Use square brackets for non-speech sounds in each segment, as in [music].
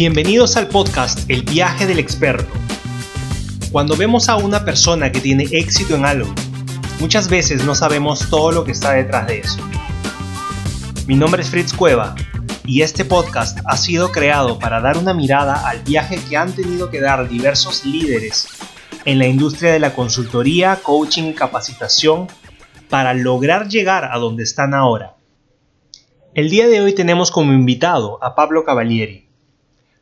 Bienvenidos al podcast El viaje del experto. Cuando vemos a una persona que tiene éxito en algo, muchas veces no sabemos todo lo que está detrás de eso. Mi nombre es Fritz Cueva y este podcast ha sido creado para dar una mirada al viaje que han tenido que dar diversos líderes en la industria de la consultoría, coaching y capacitación para lograr llegar a donde están ahora. El día de hoy tenemos como invitado a Pablo Cavalieri,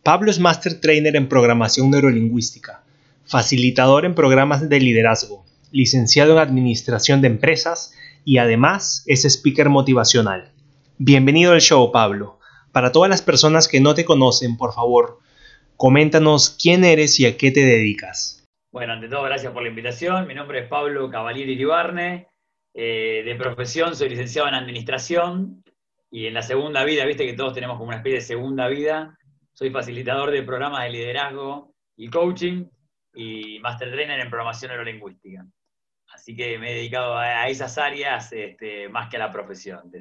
Pablo es Master Trainer en Programación Neurolingüística, facilitador en programas de liderazgo, licenciado en Administración de Empresas y además es speaker motivacional. Bienvenido al show, Pablo. Para todas las personas que no te conocen, por favor, coméntanos quién eres y a qué te dedicas. Bueno, ante todo, gracias por la invitación. Mi nombre es Pablo Cavalieri Iribarne. Eh, de profesión soy licenciado en Administración y en la segunda vida, viste que todos tenemos como una especie de segunda vida. Soy facilitador de programas de liderazgo y coaching y master trainer en programación neurolingüística. Así que me he dedicado a, esas áreas este, más que a la profesión. De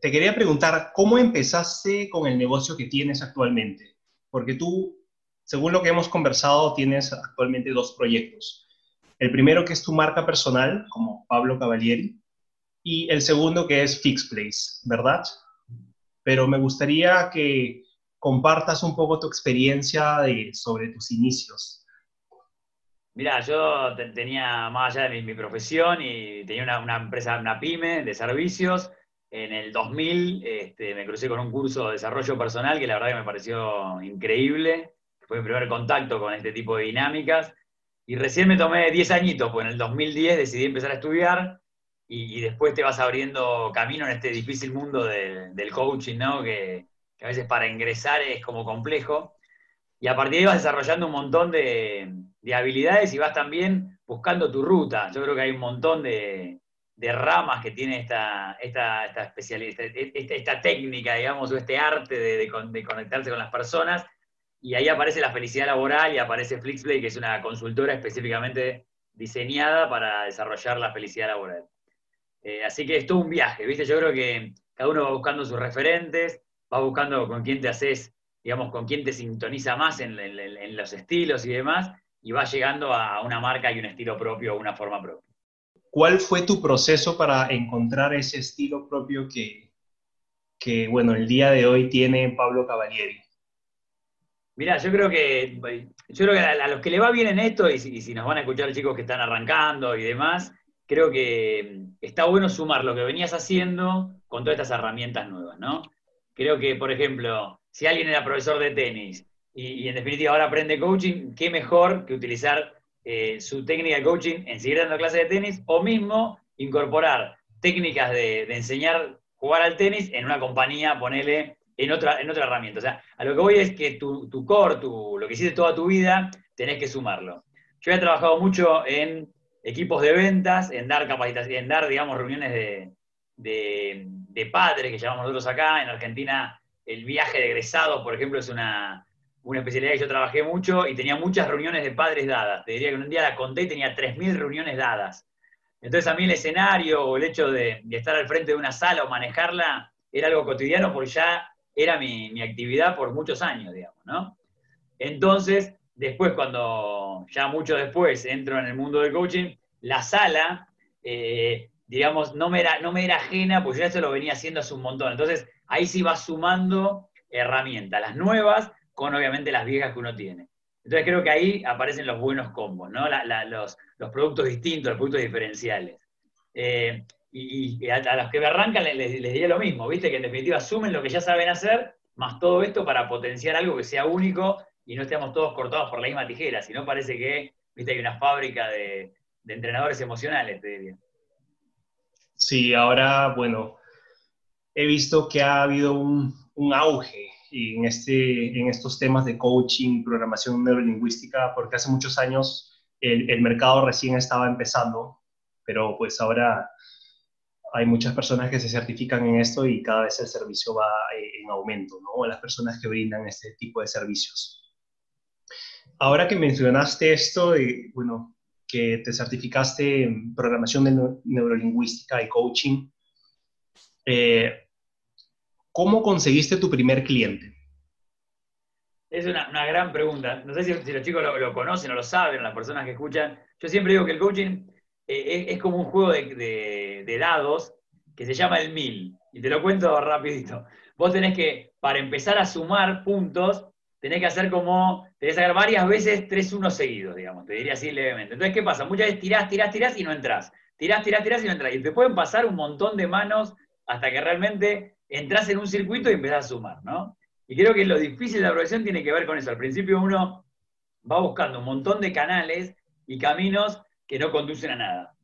Te quería preguntar, ¿cómo empezaste con el negocio que tienes actualmente? Porque tú, según lo que hemos conversado, tienes actualmente dos proyectos. El primero que es tu marca personal, como Pablo Cavalieri, y el segundo que es Fixplace, ¿verdad? Pero me gustaría que compartas un poco tu experiencia sobre tus inicios. Mira, yo tenía, más allá de mi, profesión, y tenía una, empresa, una pyme de servicios. En el 2000 este, me crucé con un curso de desarrollo personal que la verdad que me pareció increíble. Fue mi primer contacto con este tipo de dinámicas. Y recién me tomé 10 añitos, pues en el 2010 decidí empezar a estudiar y, después te vas abriendo camino en este difícil mundo del coaching, ¿no? Que, a veces para ingresar es como complejo. Y a partir de ahí vas desarrollando un montón de, habilidades y vas también buscando tu ruta. Yo creo que hay un montón de, ramas que tiene esta, esta, esta especialidad, esta, técnica, digamos, o este arte de, conectarse con las personas. Y ahí aparece la felicidad laboral y aparece Flixplay, que es una consultora específicamente diseñada para desarrollar la felicidad laboral. Eh, así que es todo un viaje, ¿viste? Yo creo que cada uno va buscando sus referentes, vas buscando con quién te haces, digamos, con quién te sintoniza más en, los estilos y demás, y vas llegando a una marca y un estilo propio, una forma propia. ¿Cuál fue tu proceso para encontrar ese estilo propio que, que bueno, el día de hoy tiene Pablo Cavalieri? Mira, yo creo que yo creo que a, los que le va bien en esto, y si, y si, nos van a escuchar chicos que están arrancando y demás, creo que está bueno sumar lo que venías haciendo con todas estas herramientas nuevas, ¿no? Creo que, por ejemplo, si alguien era profesor de tenis y, en definitiva ahora aprende coaching, qué mejor que utilizar eh, su técnica de coaching en seguir dando clases de tenis o mismo incorporar técnicas de, enseñar a jugar al tenis en una compañía, ponele en otra, en otra herramienta. O sea, a lo que voy es que tu, tu core, tu, lo que hiciste toda tu vida, tenés que sumarlo. Yo he trabajado mucho en equipos de ventas, en dar capacitación, en dar, digamos, reuniones de, de, padres que llamamos nosotros acá. En Argentina, el viaje de egresados, por ejemplo, es una, especialidad que yo trabajé mucho y tenía muchas reuniones de padres dadas. Te diría que un día la conté y tenía 3.000 reuniones dadas. Entonces a mí el escenario o el hecho de, estar al frente de una sala o manejarla era algo cotidiano porque ya era mi, actividad por muchos años, digamos, ¿no? Entonces, después cuando, ya mucho después, entro en el mundo del coaching, la sala eh, digamos, no me era, no me era ajena, pues yo ya se lo venía haciendo hace un montón. Entonces, ahí sí va sumando herramientas, las nuevas con obviamente las viejas que uno tiene. Entonces creo que ahí aparecen los buenos combos, ¿no? los, productos distintos, los productos diferenciales. Eh, y, a, los que me arrancan les, les, diría lo mismo, ¿viste? Que en definitiva sumen lo que ya saben hacer, más todo esto para potenciar algo que sea único y no estemos todos cortados por la misma tijera, si no parece que, ¿viste? Hay una fábrica de, de entrenadores emocionales, te diría. Sí, ahora, bueno, he visto que ha habido un, auge en, este, en estos temas de coaching, programación neurolingüística, porque hace muchos años el, mercado recién estaba empezando, pero pues ahora hay muchas personas que se certifican en esto y cada vez el servicio va eh, en aumento, ¿no? Las personas que brindan este tipo de servicios. Ahora que mencionaste esto, bueno, que te certificaste en programación neurolingüística y coaching. Eh, ¿Cómo conseguiste tu primer cliente? Es una, gran pregunta. No sé si, los chicos lo, conocen o lo saben, las personas que escuchan. Yo siempre digo que el coaching eh, es, como un juego de, dados que se llama el mil. Y te lo cuento rapidito. Vos tenés que, para empezar a sumar puntos, tenés que hacer como, tenés que sacar varias veces tres unos seguidos, digamos, te diría así levemente. Entonces, ¿qué pasa? Muchas veces tirás, tirás, tirás y no entras. Tirás, tirás, tirás y no entras. Y te pueden pasar un montón de manos hasta que realmente entras en un circuito y empezás a sumar, ¿no? Y creo que lo difícil de la progresión tiene que ver con eso. Al principio uno va buscando un montón de canales y caminos que no conducen a nada.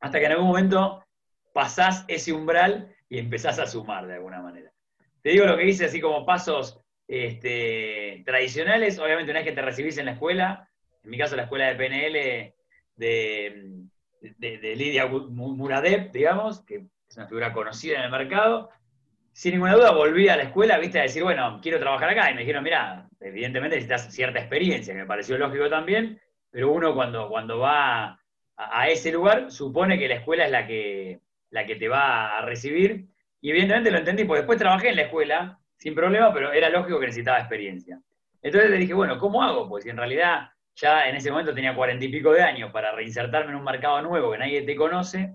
Hasta que en algún momento pasás ese umbral y empezás a sumar de alguna manera. Te digo lo que hice así como pasos este, tradicionales. Obviamente una vez que te recibís en la escuela, en mi caso la escuela de PNL de, de, Lidia Muradev, digamos, que es una figura conocida en el mercado, sin ninguna duda volví a la escuela, viste, a decir, bueno, quiero trabajar acá. Y me dijeron, mira, evidentemente necesitas cierta experiencia, que me pareció lógico también, pero uno cuando, cuando va a, ese lugar supone que la escuela es la que, la que te va a recibir. Y evidentemente lo entendí, porque después trabajé en la escuela sin problema, pero era lógico que necesitaba experiencia. Entonces le dije, bueno, ¿cómo hago? Pues en realidad ya en ese momento tenía cuarenta y pico de años para reinsertarme en un mercado nuevo que nadie te conoce.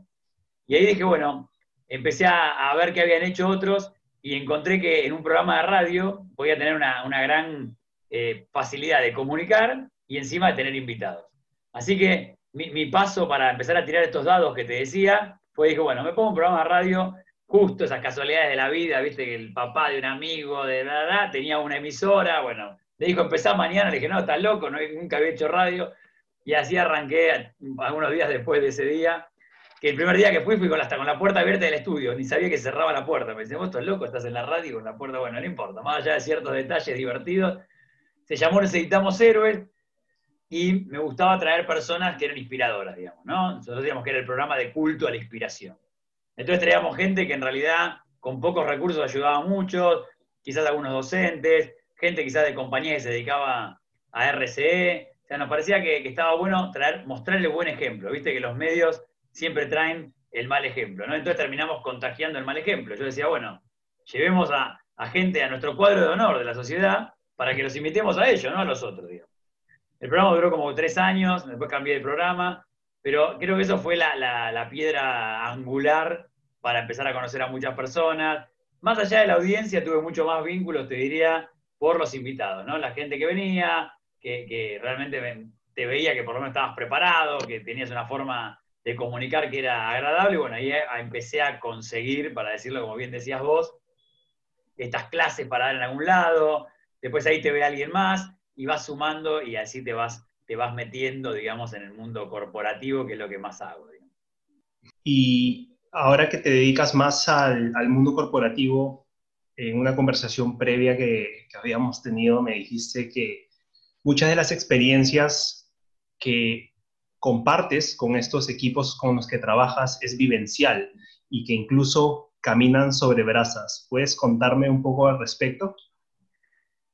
Y ahí dije, bueno, empecé a, ver qué habían hecho otros y encontré que en un programa de radio podía tener una, gran eh, facilidad de comunicar y encima de tener invitados. Así que mi, paso para empezar a tirar estos dados que te decía fue, dije, bueno, me pongo un programa de radio, justo esas casualidades de la vida, viste que el papá de un amigo de la, tenía una emisora, bueno, le dijo, empezá mañana, le dije, no, estás loco, nunca había hecho radio, y así arranqué algunos días después de ese día, que el primer día que fui, fui hasta con la puerta abierta del estudio, ni sabía que cerraba la puerta. Me dice, vos estás loco, estás en la radio con la puerta, bueno, no importa, más allá de ciertos detalles divertidos. Se llamó Necesitamos Héroes y me gustaba traer personas que eran inspiradoras, digamos, ¿no? Nosotros decíamos que era el programa de culto a la inspiración. Entonces traíamos gente que en realidad con pocos recursos ayudaba mucho, quizás algunos docentes, gente quizás de compañía que se dedicaba a RCE. O sea, nos parecía que, estaba bueno traer, mostrarle buen ejemplo. Viste que los medios siempre traen el mal ejemplo, ¿no? Entonces terminamos contagiando el mal ejemplo. Yo decía, bueno, llevemos a, gente a nuestro cuadro de honor de la sociedad para que los invitemos a ellos, no a los otros. El programa duró como tres años, después cambié de programa, pero creo que eso fue la, piedra angular para empezar a conocer a muchas personas. Más allá de la audiencia, tuve mucho más vínculos, te diría, por los invitados, ¿no? La gente que venía, que, que realmente te veía que por lo menos estabas preparado, que tenías una forma de comunicar que era agradable, bueno, ahí eh, empecé a conseguir, para decirlo como bien decías vos, estas clases para dar en algún lado, después ahí te ve alguien más y vas sumando y así te vas, te vas metiendo, digamos, en el mundo corporativo, que es lo que más hago. Y ahora que te dedicas más al, mundo corporativo, en una conversación previa que, que habíamos tenido, me dijiste que muchas de las experiencias que compartes con estos equipos con los que trabajas es vivencial y que incluso caminan sobre brasas. ¿Puedes contarme un poco al respecto?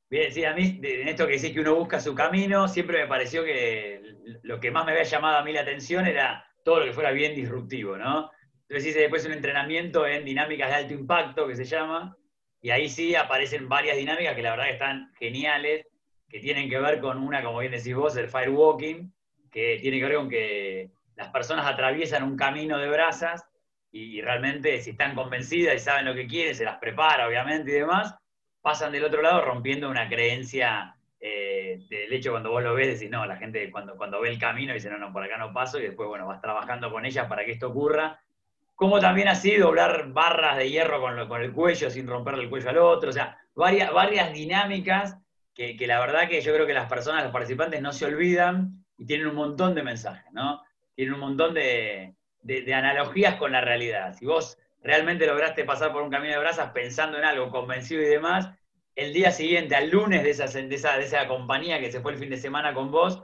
Bien, sí, a mí, en esto que decís que uno busca su camino, siempre me pareció que lo que más me había llamado a mí la atención era todo lo que fuera bien disruptivo, ¿no? Entonces hice después un entrenamiento en dinámicas de alto impacto, que se llama, y ahí sí aparecen varias dinámicas que la verdad que están geniales, que tienen que ver con una, como bien decís vos, el firewalking, que tiene que ver con que las personas atraviesan un camino de brasas y, realmente si están convencidas y saben lo que quieren, se las prepara obviamente y demás, pasan del otro lado rompiendo una creencia eh, del hecho cuando vos lo ves, decís, no, la gente cuando, cuando ve el camino dice, no, no, por acá no paso, y después, bueno, vas trabajando con ellas para que esto ocurra. Como también así doblar barras de hierro con, el cuello sin romperle el cuello al otro, o sea, varias, varias dinámicas que, que la verdad que yo creo que las personas, los participantes no se olvidan y tienen un montón de mensajes, ¿no? Tienen un montón de, analogías con la realidad. Si vos realmente lograste pasar por un camino de brasas pensando en algo, convencido y demás, el día siguiente, al lunes de esa, de esa, de esa compañía que se fue el fin de semana con vos,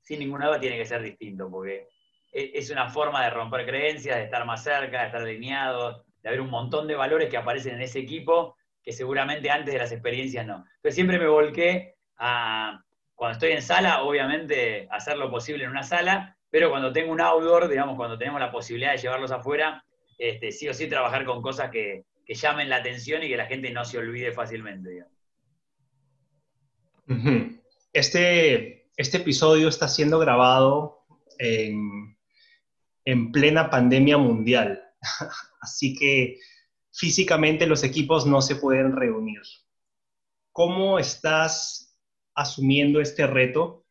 sin ninguna duda tiene que ser distinto, porque es una forma de romper creencias, de estar más cerca, de estar alineados, de haber un montón de valores que aparecen en ese equipo que seguramente antes de las experiencias no. Entonces siempre me volqué a, cuando estoy en sala, obviamente hacer lo posible en una sala, pero cuando tengo un outdoor, digamos, cuando tenemos la posibilidad de llevarlos afuera, este, sí o sí trabajar con cosas que, llamen la atención y que la gente no se olvide fácilmente. Este, este episodio está siendo grabado en, en plena pandemia mundial, [laughs] así que físicamente los equipos no se pueden reunir. ¿Cómo estás asumiendo este reto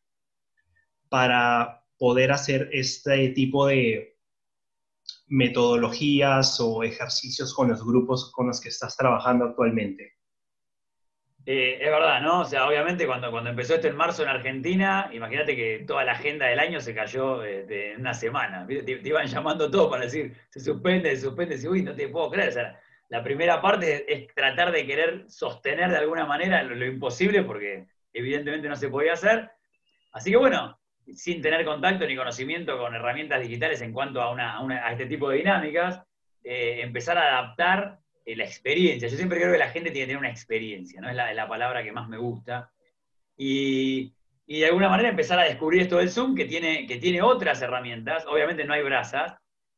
para poder hacer este tipo de metodologías o ejercicios con los grupos con los que estás trabajando actualmente? Eh, es verdad, ¿no? O sea, obviamente cuando, cuando empezó esto en marzo en Argentina, imagínate que toda la agenda del año se cayó en una semana. Te, iban llamando todo para decir, se suspende, se suspende, se, uy, no te puedo creer. O sea, la primera parte es, tratar de querer sostener de alguna manera lo, imposible, porque evidentemente no se podía hacer. Así que bueno, sin tener contacto ni conocimiento con herramientas digitales en cuanto a, a, este tipo de dinámicas, eh, empezar a adaptar eh, la experiencia. Yo siempre creo que la gente tiene que tener una experiencia, ¿no? Es la, palabra que más me gusta. Y, de alguna manera empezar a descubrir esto del Zoom, que tiene, que tiene otras herramientas. Obviamente no hay brasas,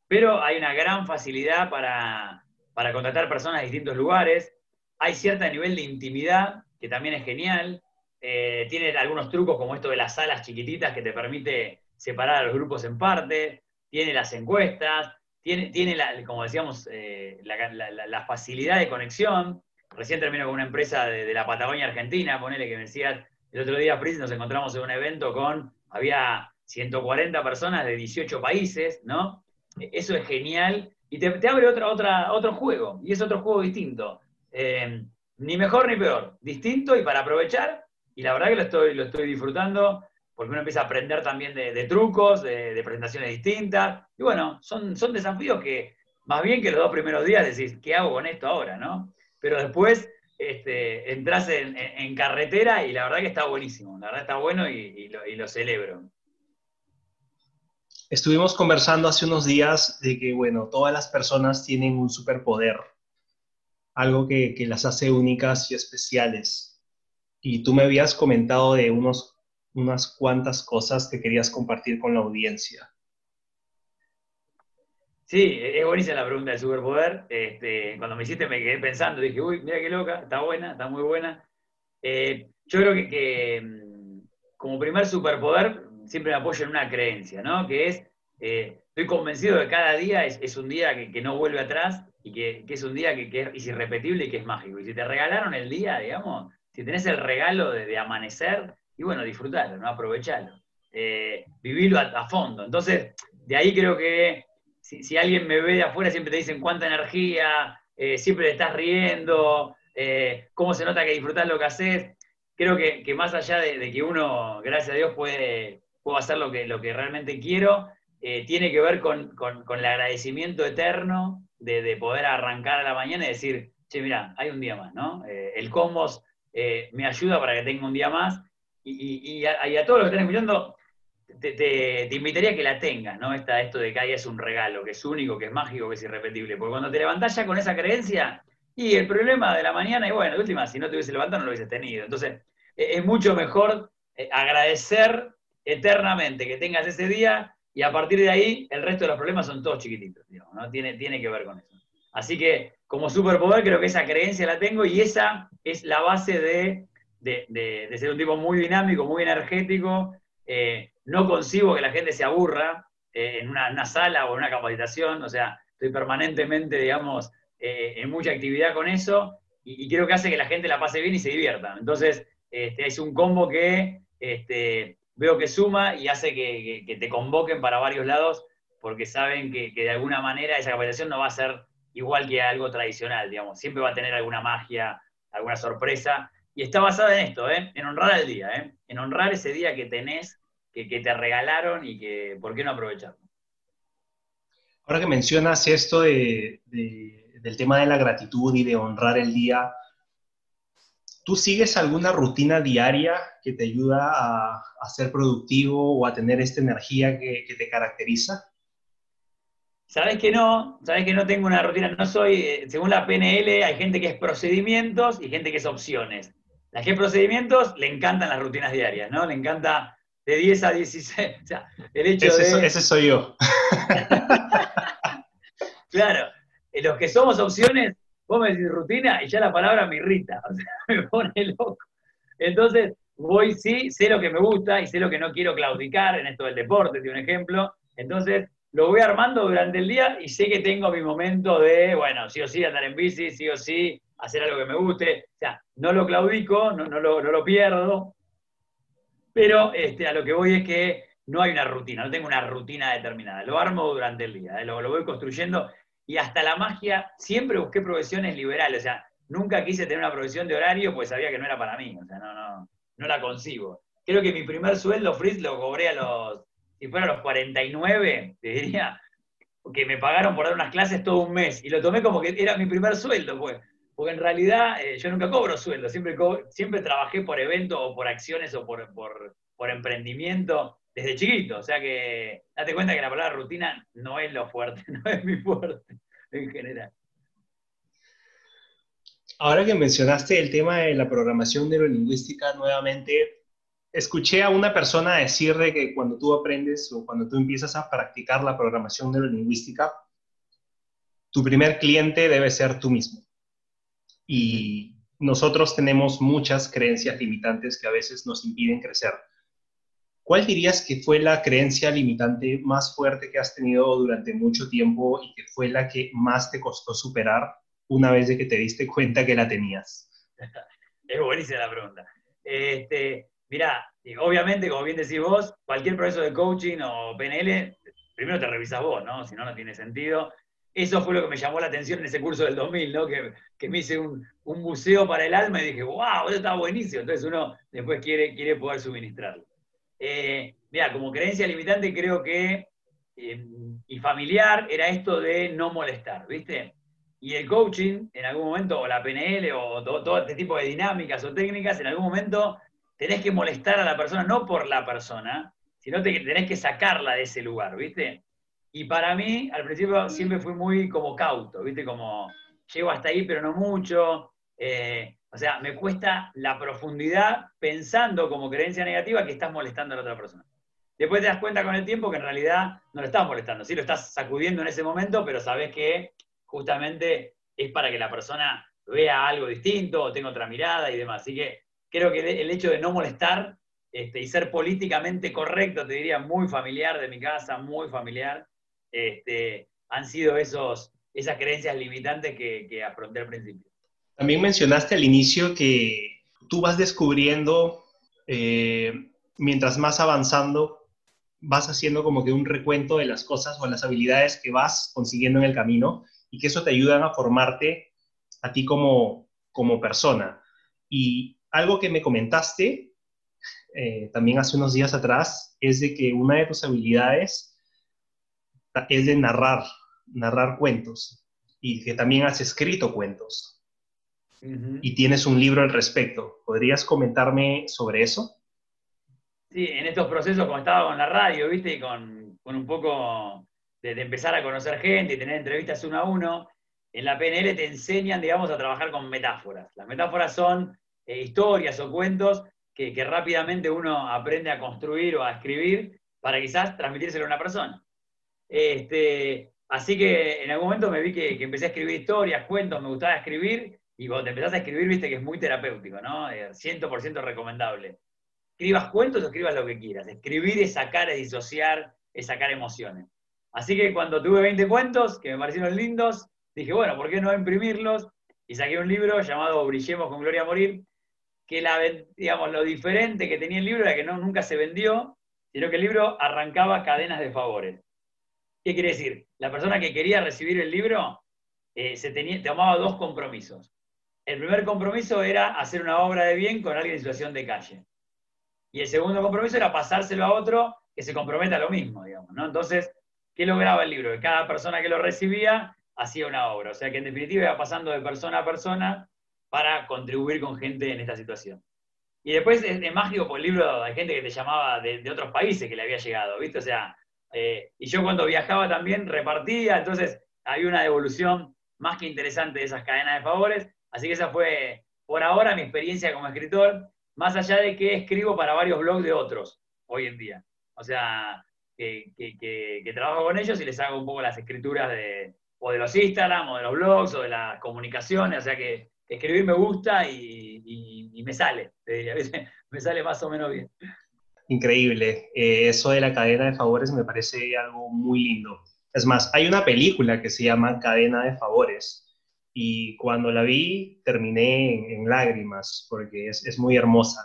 pero hay una gran facilidad para, para contratar personas de distintos lugares. Hay cierto nivel de intimidad, que también es genial. Eh, tiene algunos trucos como esto de las salas chiquititas que te permite separar a los grupos en parte. Tiene las encuestas, tiene, tiene la, como decíamos, eh, la, facilidad de conexión. Recién termino con una empresa de, la Patagonia Argentina, ponele que me decías, el otro día, Fritz, nos encontramos en un evento con, había 140 personas de 18 países, ¿no? Eso es genial y te, abre otra, otra, otro juego, y es otro juego distinto. Eh, ni mejor ni peor, distinto y para aprovechar, y la verdad que lo estoy, lo estoy disfrutando porque uno empieza a aprender también de, trucos, de, presentaciones distintas. Y bueno, son, son desafíos que, más bien que los dos primeros días decís, ¿qué hago con esto ahora? ¿no? Pero después este, entras en, carretera y la verdad que está buenísimo, la verdad está bueno y, lo, celebro. Estuvimos conversando hace unos días de que, bueno, todas las personas tienen un superpoder, algo que, que las hace únicas y especiales. Y tú me habías comentado de unos unas cuantas cosas que querías compartir con la audiencia. Sí, es buenísima la pregunta del superpoder. Este, cuando me hiciste me quedé pensando, dije, uy, mira qué loca, está buena, está muy buena. Eh, yo creo que, mm, como primer superpoder siempre me apoyo en una creencia, ¿no? Que es, eh, estoy convencido de que cada día es, un día que, no vuelve atrás y que, es un día que, es irrepetible y que es mágico. Y si te regalaron el día, digamos, si tenés el regalo de amanecer, y bueno, disfrutarlo, ¿no? aprovecharlo, eh, vivirlo a, fondo. Entonces, de ahí creo que si, alguien me ve de afuera, siempre te dicen cuánta energía, eh, siempre te estás riendo, eh, cómo se nota que disfrutás lo que haces. Creo que, más allá de, que uno, gracias a Dios, puede, puedo hacer lo que, lo que realmente quiero, tiene que ver con, el agradecimiento eterno de, poder arrancar a la mañana y decir, che, mira, hay un día más, ¿no? el Cosmos me ayuda para que tenga un día más y, a, todos los que están escuchando, te, invitaría a que la tengas, ¿no? Esta, esto de que ahí es un regalo, que es único, que es mágico, que es irrepetible. Porque cuando te levantás ya con esa creencia, y el problema de la mañana, y bueno, de última, si no te hubiese levantado, no lo hubieses tenido. Entonces, e, es mucho mejor eh, agradecer eternamente que tengas ese día, y a partir de ahí, el resto de los problemas son todos chiquititos, digamos, ¿no? Tiene, tiene que ver con eso. Así que, como superpoder, creo que esa creencia la tengo, y esa es la base de de, ser un tipo muy dinámico, muy energético. Eh, no concibo que la gente se aburra eh, en una, sala o en una capacitación, o sea, estoy permanentemente, digamos, eh, en mucha actividad con eso y, creo que hace que la gente la pase bien y se divierta. Entonces, este, es un combo que este, veo que suma y hace que, te convoquen para varios lados porque saben que, que de alguna manera esa capacitación no va a ser igual que algo tradicional, digamos, siempre va a tener alguna magia, alguna sorpresa, y está basada en esto, ¿eh? en honrar el día, ¿eh? en honrar ese día que tenés, que, te regalaron y que, ¿por qué no aprovecharlo? Ahora que mencionas esto del tema de la gratitud y de honrar el día, ¿tú sigues alguna rutina diaria que te ayuda a, ser productivo o a tener esta energía que, te caracteriza? Sabes que no, sabes que no tengo una rutina, no soy, eh, según la PNL, hay gente que es procedimientos y gente que es opciones. La que procedimientos le encantan las rutinas diarias, ¿no? Le encanta de 10 a 16. O sea, el hecho ese, de... ese soy yo. [laughs] claro, los que somos opciones, vos me decís rutina y ya la palabra me irrita, o sea, [laughs] me pone loco. Entonces, voy, sí, sé lo que me gusta y sé lo que no quiero claudicar en esto del deporte, de un ejemplo. Entonces, lo voy armando durante el día y sé que tengo mi momento de, bueno, sí o sí andar en bici, sí o sí hacer algo que me guste. O sea, no lo claudico, no, no, lo, no lo, pierdo, pero este, a lo que voy es que no hay una rutina, no tengo una rutina determinada. Lo armo durante el día, ¿eh? lo, lo voy construyendo y hasta la magia, siempre busqué profesiones liberales, o sea, nunca quise tener una profesión de horario, pues sabía que no era para mí, o sea, no, no, no la concibo. Creo que mi primer sueldo, Fritz, lo cobré a los si fueron los 49, te diría, que me pagaron por dar unas clases todo un mes. Y lo tomé como que era mi primer sueldo, pues. Porque en realidad eh, yo nunca cobro sueldo, siempre, siempre trabajé por evento o por acciones o por, por, emprendimiento desde chiquito. O sea que date cuenta que la palabra rutina no es lo fuerte, [laughs] no es mi fuerte en general. Ahora que mencionaste el tema de la programación neurolingüística nuevamente, escuché a una persona decir de que cuando tú aprendes o cuando tú empiezas a practicar la programación neurolingüística, tu primer cliente debe ser tú mismo. Y nosotros tenemos muchas creencias limitantes que a veces nos impiden crecer. ¿Cuál dirías que fue la creencia limitante más fuerte que has tenido durante mucho tiempo y que fue la que más te costó superar una vez de que te diste cuenta que la tenías? [laughs] Es buenísima la pregunta. Este, Mirá, obviamente, como bien decís vos, cualquier proceso de coaching o PNL, primero te revisas vos, ¿no? Si no, no tiene sentido. Eso fue lo que me llamó la atención en ese curso del 2000, ¿no? Que, me hice un, un, buceo para el alma y dije, wow, eso está buenísimo. Entonces uno después quiere, quiere poder suministrarlo. Eh, mira, como creencia limitante creo que, eh, y familiar, era esto de no molestar, ¿viste? Y el coaching, en algún momento, o la PNL, o todo este tipo de dinámicas o técnicas, en algún momento tenés que molestar a la persona, no por la persona, sino que tenés que sacarla de ese lugar, ¿viste? Y para mí, al principio siempre fui muy como cauto, ¿viste? Como llego hasta ahí, pero no mucho. Eh, o sea, me cuesta la profundidad pensando como creencia negativa que estás molestando a la otra persona. Después te das cuenta con el tiempo que en realidad no lo estás molestando, sí lo estás sacudiendo en ese momento, pero sabes que justamente es para que la persona vea algo distinto o tenga otra mirada y demás. Así que creo que el hecho de no molestar este, y ser políticamente correcto, te diría, muy familiar de mi casa, muy familiar, este, han sido esos, esas creencias limitantes que, afronté al principio. También mencionaste al inicio que tú vas descubriendo, eh, mientras más avanzando, vas haciendo como que un recuento de las cosas o las habilidades que vas consiguiendo en el camino y que eso te ayudan a formarte a ti como, como persona. Y algo que me comentaste eh, también hace unos días atrás es de que una de tus habilidades es de narrar, narrar cuentos y que también has escrito cuentos y tienes un libro al respecto. ¿Podrías comentarme sobre eso? Sí, en estos procesos, como estaba con la radio, ¿viste? Y con, un poco de, de, empezar a conocer gente y tener entrevistas uno a uno, en la PNL te enseñan, digamos, a trabajar con metáforas. Las metáforas son eh, historias o cuentos que, rápidamente uno aprende a construir o a escribir para quizás transmitírselo a una persona. Este, así que en algún momento me vi que, empecé a escribir historias, cuentos, me gustaba escribir, y cuando te empezás a escribir, viste que es muy terapéutico, ¿no? 100% eh, recomendable. Escribas cuentos o escribas lo que quieras. Escribir es sacar, es disociar, es sacar emociones. Así que cuando tuve 20 cuentos, que me parecieron lindos, dije, bueno, ¿por qué no imprimirlos? Y saqué un libro llamado Brillemos con Gloria a Morir, que la, lo diferente que tenía el libro era que no, nunca se vendió, sino que el libro arrancaba cadenas de favores. ¿Qué quiere decir? La persona que quería recibir el libro eh, se tomaba dos compromisos. El primer compromiso era hacer una obra de bien con alguien en situación de calle. Y el segundo compromiso era pasárselo a otro que se comprometa a lo mismo. ¿no? Entonces, ¿qué lograba el libro? Que cada persona que lo recibía hacía una obra. O sea que en definitiva iba pasando de persona a persona para contribuir con gente en esta situación. Y después es, mágico por el libro hay gente que te llamaba de, otros países que le había llegado, ¿viste? O sea, eh, y yo cuando viajaba también repartía, entonces hay una devolución más que interesante de esas cadenas de favores. Así que esa fue, por ahora, mi experiencia como escritor, más allá de que escribo para varios blogs de otros hoy en día. O sea, que, que trabajo con ellos y les hago un poco las escrituras de, o de los Instagram, o de los blogs, o de las comunicaciones, o sea que escribir me gusta y, y, me sale, te diría, [laughs] me sale más o menos bien. Increíble. Eh, eso de la cadena de favores me parece algo muy lindo. Es más, hay una película que se llama Cadena de Favores y cuando la vi terminé en, lágrimas porque es, es muy hermosa.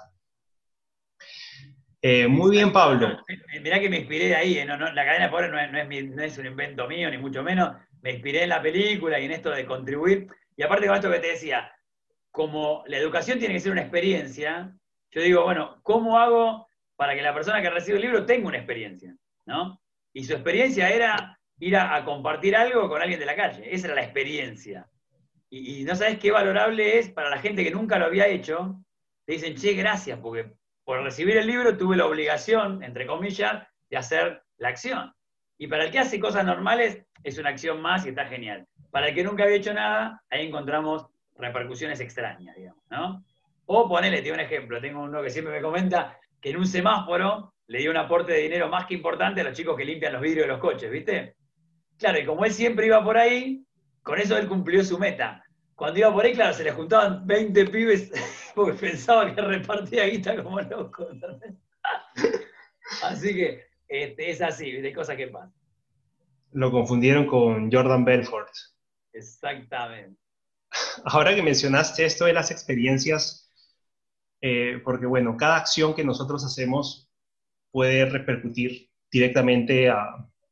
Eh, muy bien, Pablo. Mirá que me inspiré de ahí, ¿eh? no, la cadena de favores no es, no es un invento mío, ni mucho menos. Me inspiré en la película y en esto de contribuir. Y aparte con esto que te decía, como la educación tiene que ser una experiencia, yo digo, bueno, ¿cómo hago para que la persona que recibe el libro tenga una experiencia? ¿no? Y su experiencia era ir a, compartir algo con alguien de la calle. Esa era la experiencia. Y, no sabes qué valorable es para la gente que nunca lo había hecho. Te dicen, che, gracias, porque por recibir el libro tuve la obligación, entre comillas, de hacer la acción. Y para el que hace cosas normales, es una acción más y está genial. Para el que nunca había hecho nada, ahí encontramos repercusiones extrañas, digamos, ¿no? O ponele, te un ejemplo, tengo uno que siempre me comenta que en un semáforo le dio un aporte de dinero más que importante a los chicos que limpian los vidrios de los coches, ¿viste? Claro, y como él siempre iba por ahí, con eso él cumplió su meta. Cuando iba por ahí, claro, se le juntaban 20 pibes [laughs] porque pensaba que repartía guita como loco. [laughs] así que este, es así, de cosas que pasan. Lo confundieron con Jordan Belfort. Exactamente. Ahora que mencionaste esto de las experiencias, eh, porque bueno, cada acción que nosotros hacemos puede repercutir directamente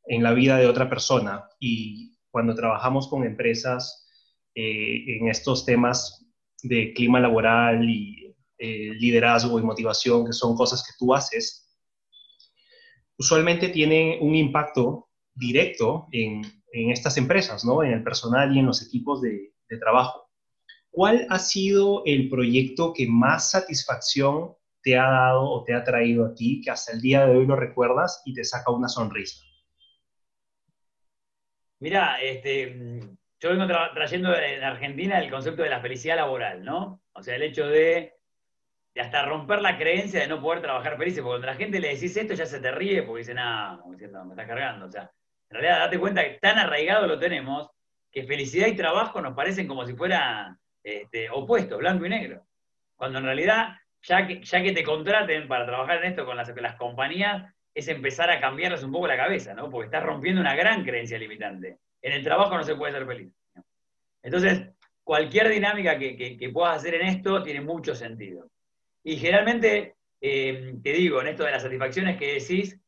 en la vida de otra persona. Y cuando trabajamos con empresas eh, en estos temas de clima laboral y eh, liderazgo y motivación, que son cosas que tú haces, usualmente tienen un impacto directo en, estas empresas, ¿no? En el personal y en los equipos de, de trabajo. ¿Cuál ha sido el proyecto que más satisfacción te ha dado o te ha traído a ti, que hasta el día de hoy lo recuerdas y te saca una sonrisa? Mira, este, yo vengo trayendo en Argentina el concepto de la felicidad laboral, ¿no? O sea, el hecho de, hasta romper la creencia de no poder trabajar felices, porque cuando la gente le decís esto ya se te ríe porque dice, nada, como diciendo, me estás cargando. O sea, en realidad date cuenta que tan arraigado lo tenemos que felicidad y trabajo nos parecen como si fueran este, opuestos, blanco y negro. Cuando en realidad, ya que, ya que te contraten para trabajar en esto con las, compañías, es empezar a cambiarles un poco la cabeza, ¿no? Porque estás rompiendo una gran creencia limitante. En el trabajo no se puede ser feliz. Entonces, cualquier dinámica que, puedas hacer en esto tiene mucho sentido. Y generalmente, eh, te digo, en esto de las satisfacciones que decís,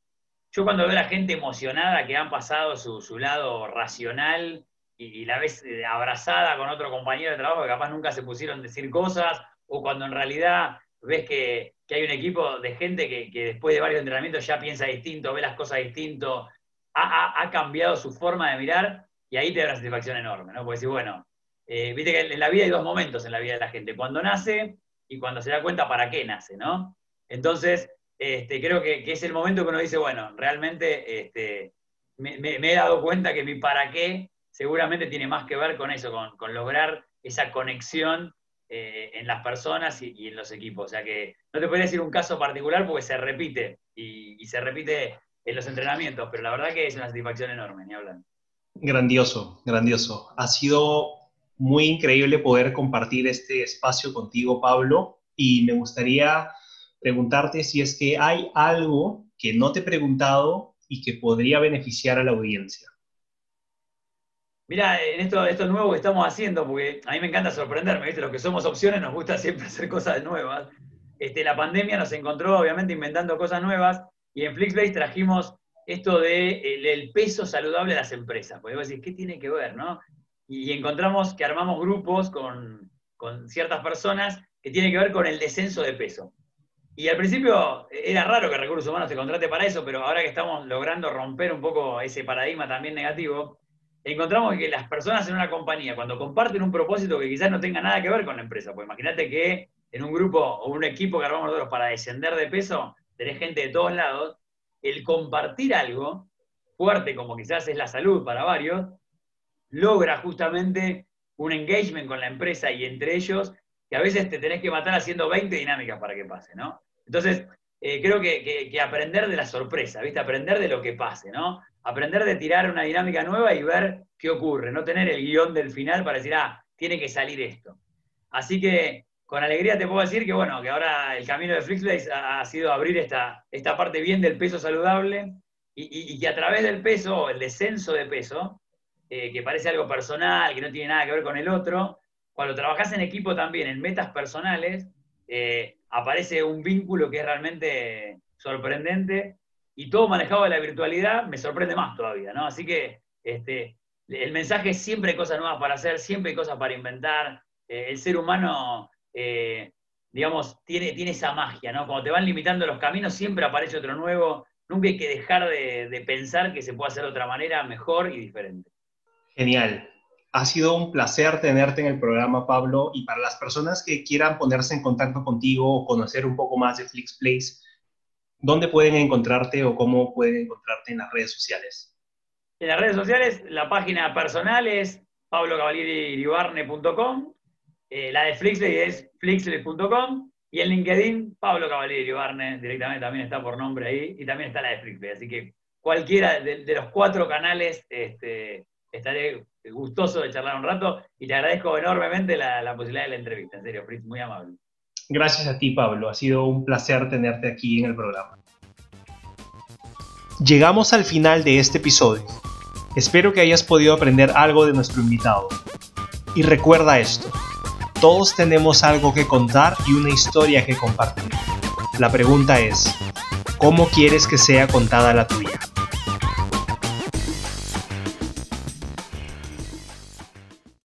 yo cuando veo a la gente emocionada que han pasado su, lado racional y, la ves eh, abrazada con otro compañero de trabajo que capaz nunca se pusieron a decir cosas, o cuando en realidad ves que, hay un equipo de gente que, después de varios entrenamientos ya piensa distinto, ve las cosas distinto, ha, cambiado su forma de mirar y ahí te da una satisfacción enorme, ¿no? Porque si, bueno, eh, viste que en la vida hay dos momentos en la vida de la gente, cuando nace y cuando se da cuenta para qué nace, ¿no? Entonces, este, creo que, es el momento que uno dice, bueno, realmente este, me, he dado cuenta que mi para qué seguramente tiene más que ver con eso, con lograr esa conexión eh, en las personas y, en los equipos. O sea que no te podría decir un caso particular porque se repite y, se repite en los entrenamientos, pero la verdad que es una satisfacción enorme, ni hablar. Grandioso, grandioso. Ha sido muy increíble poder compartir este espacio contigo, Pablo, y me gustaría preguntarte si es que hay algo que no te he preguntado y que podría beneficiar a la audiencia. Mira, en esto, esto nuevo que estamos haciendo, porque a mí me encanta sorprenderme, ¿viste? Los que somos opciones nos gusta [laughs] siempre hacer cosas nuevas. Este, la pandemia nos encontró, obviamente, inventando cosas nuevas, y en Flixbase trajimos esto de el, peso saludable de las empresas. Porque decir, ¿qué tiene que ver, no? Y, encontramos que armamos grupos con, con ciertas personas que tienen que ver con el descenso de peso. Y al principio era raro que Recursos Humanos se contrate para eso, pero ahora que estamos logrando romper un poco ese paradigma también negativo, encontramos que las personas en una compañía, cuando comparten un propósito que quizás no tenga nada que ver con la empresa, pues imagínate que en un grupo o un equipo que armamos nosotros para descender de peso, tenés gente de todos lados, el compartir algo fuerte, como quizás es la salud para varios, logra justamente un engagement con la empresa y entre ellos, que a veces te tenés que matar haciendo 20 dinámicas para que pase, ¿no? Entonces, eh, creo que, que, aprender de la sorpresa, ¿viste? Aprender de lo que pase, ¿no? aprender de tirar una dinámica nueva y ver qué ocurre, no tener el guion del final para decir, ah, tiene que salir esto. Así que con alegría te puedo decir que, bueno, que ahora el camino de Flixbase ha, sido abrir esta, esta parte bien del peso saludable y, que a través del peso, el descenso de peso, eh, que parece algo personal, que no tiene nada que ver con el otro, cuando trabajas en equipo también, en metas personales, eh, aparece un vínculo que es realmente sorprendente y todo manejado de la virtualidad me sorprende más todavía, ¿no? Así que este, el mensaje es siempre hay cosas nuevas para hacer, siempre hay cosas para inventar. Eh, el ser humano eh, digamos, tiene, tiene esa magia, ¿no? Cuando te van limitando los caminos, siempre aparece otro nuevo. Nunca hay que dejar de, pensar que se puede hacer de otra manera, mejor y diferente. Genial. Ha sido un placer tenerte en el programa, Pablo. Y para las personas que quieran ponerse en contacto contigo o conocer un poco más de FlixPlace, ¿dónde pueden encontrarte o cómo pueden encontrarte en las redes sociales? En las redes sociales, la página personal es pablocavalieribarne.com eh, la de Flixley es flixley.com y en LinkedIn, Pablo Cavalieri directamente también está por nombre ahí y también está la de Flixley. Así que cualquiera de, los cuatro canales este, estaré gustoso de charlar un rato y te agradezco enormemente la, posibilidad de la entrevista. En serio, Fritz, muy amable. Gracias a ti, Pablo. Ha sido un placer tenerte aquí en el programa. Llegamos al final de este episodio. Espero que hayas podido aprender algo de nuestro invitado. Y recuerda esto. Todos tenemos algo que contar y una historia que compartir. La pregunta es, ¿cómo quieres que sea contada la tuya?